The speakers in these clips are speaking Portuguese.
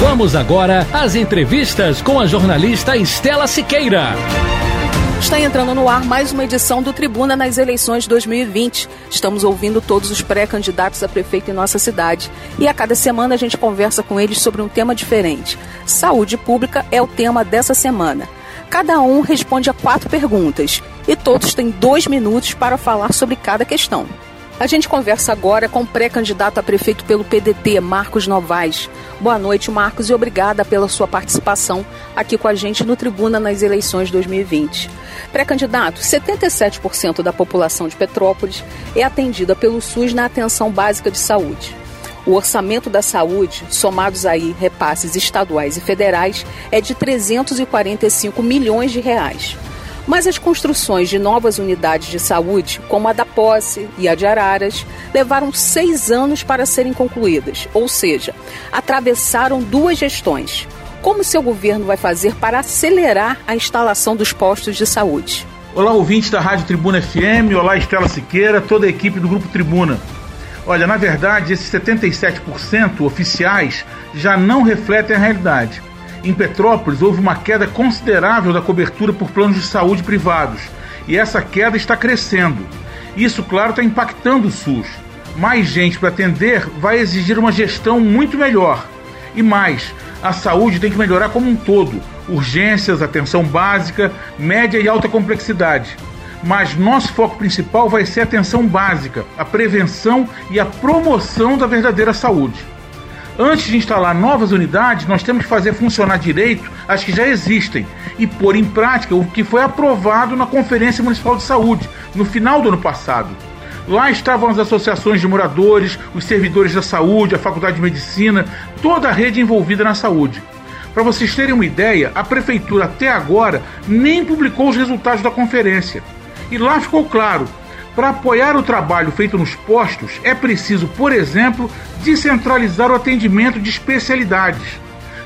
Vamos agora às entrevistas com a jornalista Estela Siqueira. Está entrando no ar mais uma edição do Tribuna nas eleições 2020. Estamos ouvindo todos os pré-candidatos a prefeito em nossa cidade. E a cada semana a gente conversa com eles sobre um tema diferente. Saúde pública é o tema dessa semana. Cada um responde a quatro perguntas e todos têm dois minutos para falar sobre cada questão. A gente conversa agora com o pré-candidato a prefeito pelo PDT, Marcos Novaes. Boa noite, Marcos, e obrigada pela sua participação aqui com a gente no Tribuna nas eleições 2020. Pré-candidato, 77% da população de Petrópolis é atendida pelo SUS na atenção básica de saúde. O orçamento da saúde, somados aí repasses estaduais e federais, é de 345 milhões de reais. Mas as construções de novas unidades de saúde, como a da Posse e a de Araras, levaram seis anos para serem concluídas, ou seja, atravessaram duas gestões. Como seu governo vai fazer para acelerar a instalação dos postos de saúde? Olá, ouvintes da Rádio Tribuna FM, olá Estela Siqueira, toda a equipe do Grupo Tribuna. Olha, na verdade, esses 77% oficiais já não refletem a realidade. Em Petrópolis, houve uma queda considerável da cobertura por planos de saúde privados e essa queda está crescendo. Isso, claro, está impactando o SUS. Mais gente para atender vai exigir uma gestão muito melhor. E mais, a saúde tem que melhorar como um todo: urgências, atenção básica, média e alta complexidade. Mas nosso foco principal vai ser a atenção básica, a prevenção e a promoção da verdadeira saúde. Antes de instalar novas unidades, nós temos que fazer funcionar direito as que já existem e pôr em prática o que foi aprovado na Conferência Municipal de Saúde no final do ano passado. Lá estavam as associações de moradores, os servidores da saúde, a Faculdade de Medicina, toda a rede envolvida na saúde. Para vocês terem uma ideia, a prefeitura até agora nem publicou os resultados da conferência. E lá ficou claro para apoiar o trabalho feito nos postos, é preciso, por exemplo, descentralizar o atendimento de especialidades.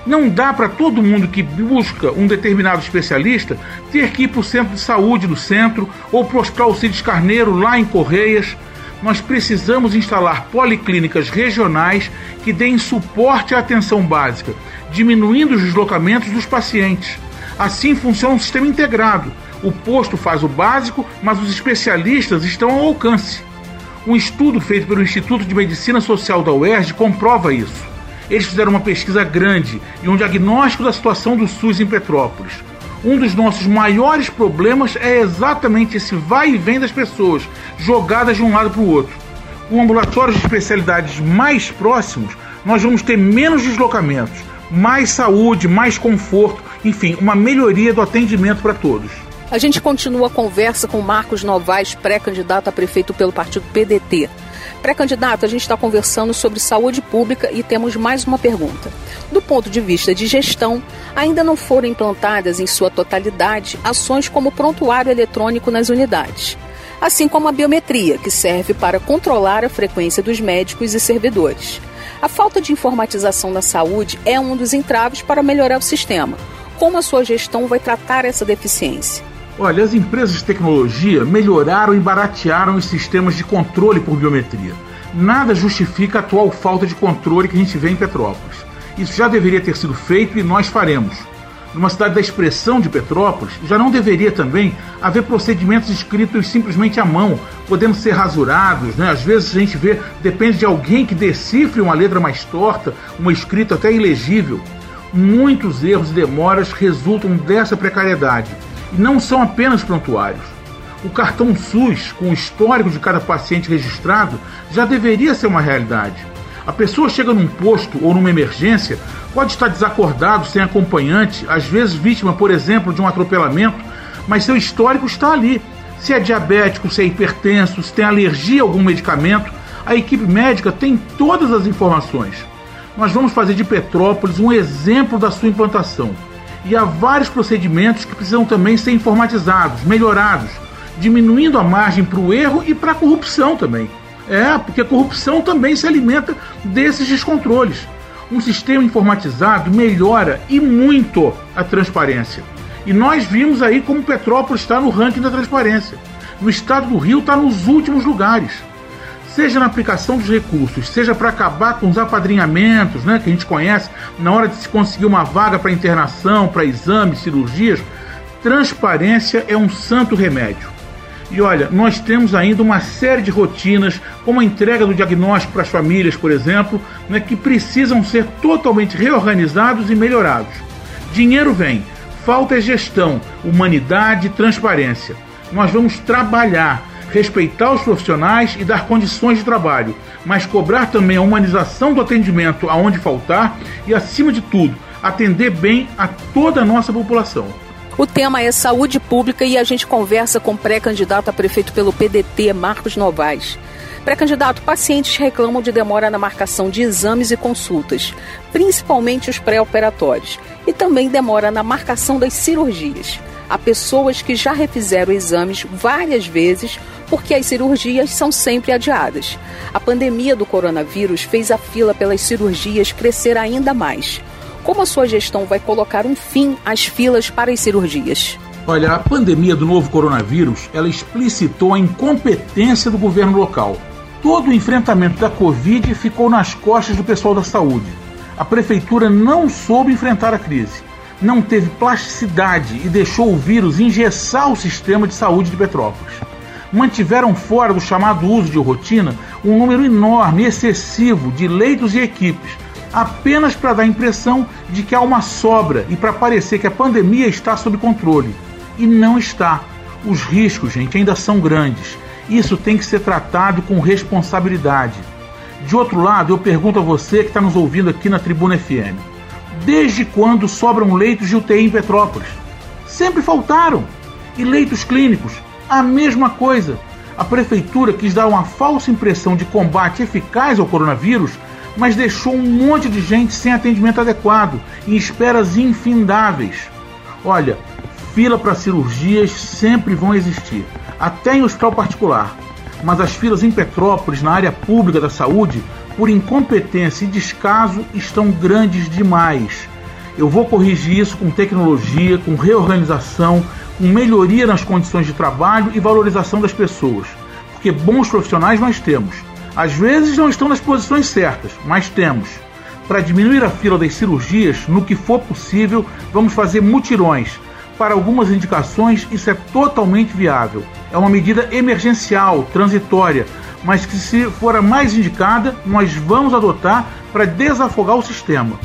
Não dá para todo mundo que busca um determinado especialista ter que ir para o centro de saúde do centro ou para o Cides Carneiro lá em Correias. Nós precisamos instalar policlínicas regionais que deem suporte à atenção básica, diminuindo os deslocamentos dos pacientes. Assim funciona um sistema integrado o posto faz o básico, mas os especialistas estão ao alcance. Um estudo feito pelo Instituto de Medicina Social da UERJ comprova isso. Eles fizeram uma pesquisa grande e um diagnóstico da situação do SUS em Petrópolis. Um dos nossos maiores problemas é exatamente esse vai e vem das pessoas, jogadas de um lado para o outro. Com ambulatórios de especialidades mais próximos, nós vamos ter menos deslocamentos, mais saúde, mais conforto, enfim, uma melhoria do atendimento para todos. A gente continua a conversa com Marcos Novaes, pré-candidato a prefeito pelo partido PDT. Pré-candidato, a gente está conversando sobre saúde pública e temos mais uma pergunta. Do ponto de vista de gestão, ainda não foram implantadas em sua totalidade ações como prontuário eletrônico nas unidades, assim como a biometria, que serve para controlar a frequência dos médicos e servidores. A falta de informatização da saúde é um dos entraves para melhorar o sistema. Como a sua gestão vai tratar essa deficiência? Olha, as empresas de tecnologia melhoraram e baratearam os sistemas de controle por biometria. Nada justifica a atual falta de controle que a gente vê em Petrópolis. Isso já deveria ter sido feito e nós faremos. Numa cidade da expressão de Petrópolis, já não deveria também haver procedimentos escritos simplesmente à mão, podendo ser rasurados, né? Às vezes a gente vê, depende de alguém que decifre uma letra mais torta, uma escrita até ilegível. Muitos erros e demoras resultam dessa precariedade não são apenas prontuários. O cartão SUS, com o histórico de cada paciente registrado, já deveria ser uma realidade. A pessoa chega num posto ou numa emergência, pode estar desacordado, sem acompanhante, às vezes vítima, por exemplo, de um atropelamento, mas seu histórico está ali. Se é diabético, se é hipertenso, se tem alergia a algum medicamento, a equipe médica tem todas as informações. Nós vamos fazer de Petrópolis um exemplo da sua implantação. E há vários procedimentos que precisam também ser informatizados, melhorados, diminuindo a margem para o erro e para a corrupção também. É, porque a corrupção também se alimenta desses descontroles. Um sistema informatizado melhora e muito a transparência. E nós vimos aí como Petrópolis está no ranking da transparência. No estado do Rio está nos últimos lugares. Seja na aplicação dos recursos, seja para acabar com os apadrinhamentos, né, que a gente conhece, na hora de se conseguir uma vaga para internação, para exames, cirurgias, transparência é um santo remédio. E olha, nós temos ainda uma série de rotinas, como a entrega do diagnóstico para as famílias, por exemplo, né, que precisam ser totalmente reorganizados e melhorados. Dinheiro vem, falta é gestão, humanidade e transparência. Nós vamos trabalhar, respeitar os profissionais e dar condições de trabalho, mas cobrar também a humanização do atendimento aonde faltar e, acima de tudo, atender bem a toda a nossa população. O tema é saúde pública e a gente conversa com o pré-candidato a prefeito pelo PDT, Marcos Novaes. Pré-candidato, pacientes reclamam de demora na marcação de exames e consultas, principalmente os pré-operatórios, e também demora na marcação das cirurgias. Há pessoas que já refizeram exames várias vezes porque as cirurgias são sempre adiadas. A pandemia do coronavírus fez a fila pelas cirurgias crescer ainda mais. Como a sua gestão vai colocar um fim às filas para as cirurgias? Olha, a pandemia do novo coronavírus, ela explicitou a incompetência do governo local. Todo o enfrentamento da Covid ficou nas costas do pessoal da saúde. A prefeitura não soube enfrentar a crise, não teve plasticidade e deixou o vírus engessar o sistema de saúde de Petrópolis. Mantiveram fora do chamado uso de rotina um número enorme, excessivo de leitos e equipes, apenas para dar a impressão de que há uma sobra e para parecer que a pandemia está sob controle. E não está. Os riscos, gente, ainda são grandes. Isso tem que ser tratado com responsabilidade. De outro lado, eu pergunto a você que está nos ouvindo aqui na Tribuna FM: desde quando sobram leitos de UTI em Petrópolis? Sempre faltaram. E leitos clínicos? A mesma coisa. A prefeitura quis dar uma falsa impressão de combate eficaz ao coronavírus mas deixou um monte de gente sem atendimento adequado, em esperas infindáveis. Olha, fila para cirurgias sempre vão existir, até em hospital particular. Mas as filas em Petrópolis, na área pública da saúde, por incompetência e descaso, estão grandes demais. Eu vou corrigir isso com tecnologia, com reorganização, com melhoria nas condições de trabalho e valorização das pessoas. Porque bons profissionais nós temos às vezes não estão nas posições certas, mas temos. Para diminuir a fila das cirurgias, no que for possível, vamos fazer mutirões. Para algumas indicações, isso é totalmente viável. É uma medida emergencial, transitória, mas que, se for a mais indicada, nós vamos adotar para desafogar o sistema,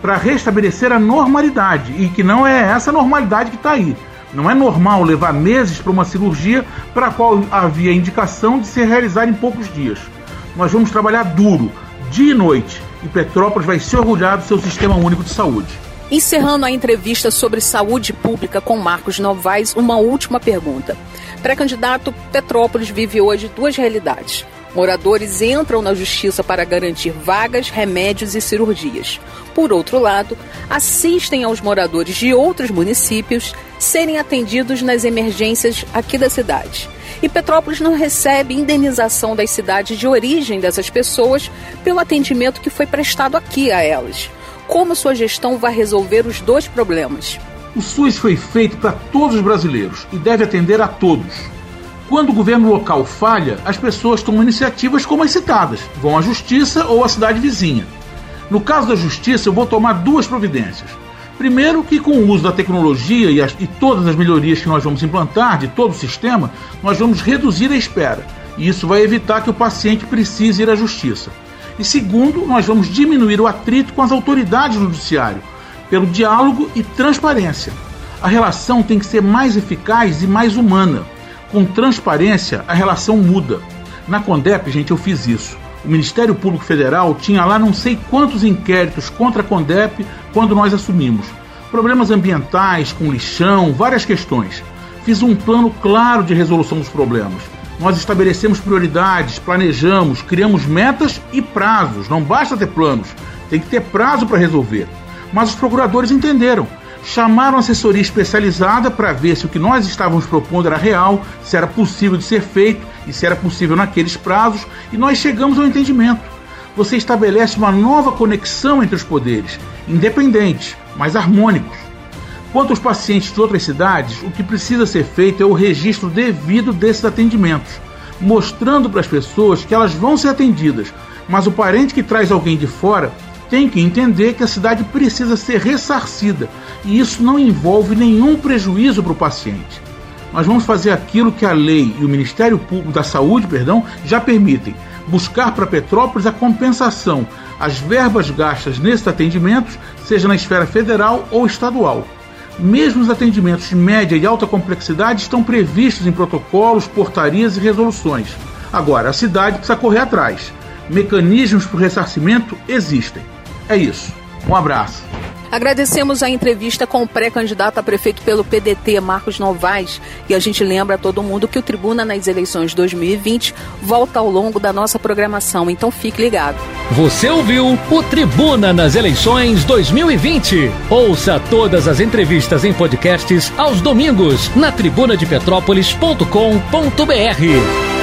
para restabelecer a normalidade, e que não é essa normalidade que está aí. Não é normal levar meses para uma cirurgia para a qual havia indicação de ser realizada em poucos dias. Nós vamos trabalhar duro, dia e noite, e Petrópolis vai se orgulhar do seu sistema único de saúde. Encerrando a entrevista sobre saúde pública com Marcos Novaes, uma última pergunta. Pré-candidato, Petrópolis vive hoje duas realidades. Moradores entram na justiça para garantir vagas, remédios e cirurgias. Por outro lado, assistem aos moradores de outros municípios serem atendidos nas emergências aqui da cidade e Petrópolis não recebe indenização das cidades de origem dessas pessoas pelo atendimento que foi prestado aqui a elas. Como sua gestão vai resolver os dois problemas? O SUS foi feito para todos os brasileiros e deve atender a todos. Quando o governo local falha, as pessoas tomam iniciativas como as citadas, vão à justiça ou à cidade vizinha. No caso da justiça, eu vou tomar duas providências. Primeiro, que com o uso da tecnologia e, as, e, todas as melhorias que nós vamos implantar de todo o sistema, nós vamos reduzir a espera. E isso vai evitar que o paciente precise ir à justiça. E segundo, nós vamos diminuir o atrito com as autoridades do judiciário, pelo diálogo e transparência. A relação tem que ser mais eficaz e mais humana. Com transparência, a relação muda. Na Condep, gente, eu fiz isso. O Ministério Público Federal tinha lá não sei quantos inquéritos contra a Condep quando nós assumimos. Problemas ambientais, com lixão, várias questões. Fiz um plano claro de resolução dos problemas. Nós estabelecemos prioridades, planejamos, criamos metas e prazos. Não basta ter planos, tem que ter prazo para resolver. Mas os procuradores entenderam. Chamaram assessoria especializada para ver se o que nós estávamos propondo era real, se era possível de ser feito e se era possível naqueles prazos, e nós chegamos ao entendimento. Você estabelece uma nova conexão entre os poderes, independentes, mas harmônicos. Quanto aos pacientes de outras cidades, o que precisa ser feito é o registro devido desses atendimentos, mostrando para as pessoas que elas vão ser atendidas, mas o parente que traz alguém de fora tem que entender que a cidade precisa ser ressarcida e isso não envolve nenhum prejuízo para o paciente. Nós vamos fazer aquilo que a lei e o Ministério Público da Saúde, perdão, já permitem, buscar para Petrópolis a compensação, as verbas gastas nesses atendimentos, seja na esfera federal ou estadual. Mesmo os atendimentos de média e alta complexidade estão previstos em protocolos, portarias e resoluções. Agora, a cidade precisa correr atrás. Mecanismos para o ressarcimento existem. É isso. Um abraço. Agradecemos a entrevista com o pré-candidato a prefeito pelo PDT, Marcos Novaes, e a gente lembra a todo mundo que o Tribuna nas eleições 2020 volta ao longo da nossa programação, então fique ligado. Você ouviu o Tribuna nas eleições 2020. Ouça todas as entrevistas em podcasts aos domingos na tribunadepetrópolis.com.br.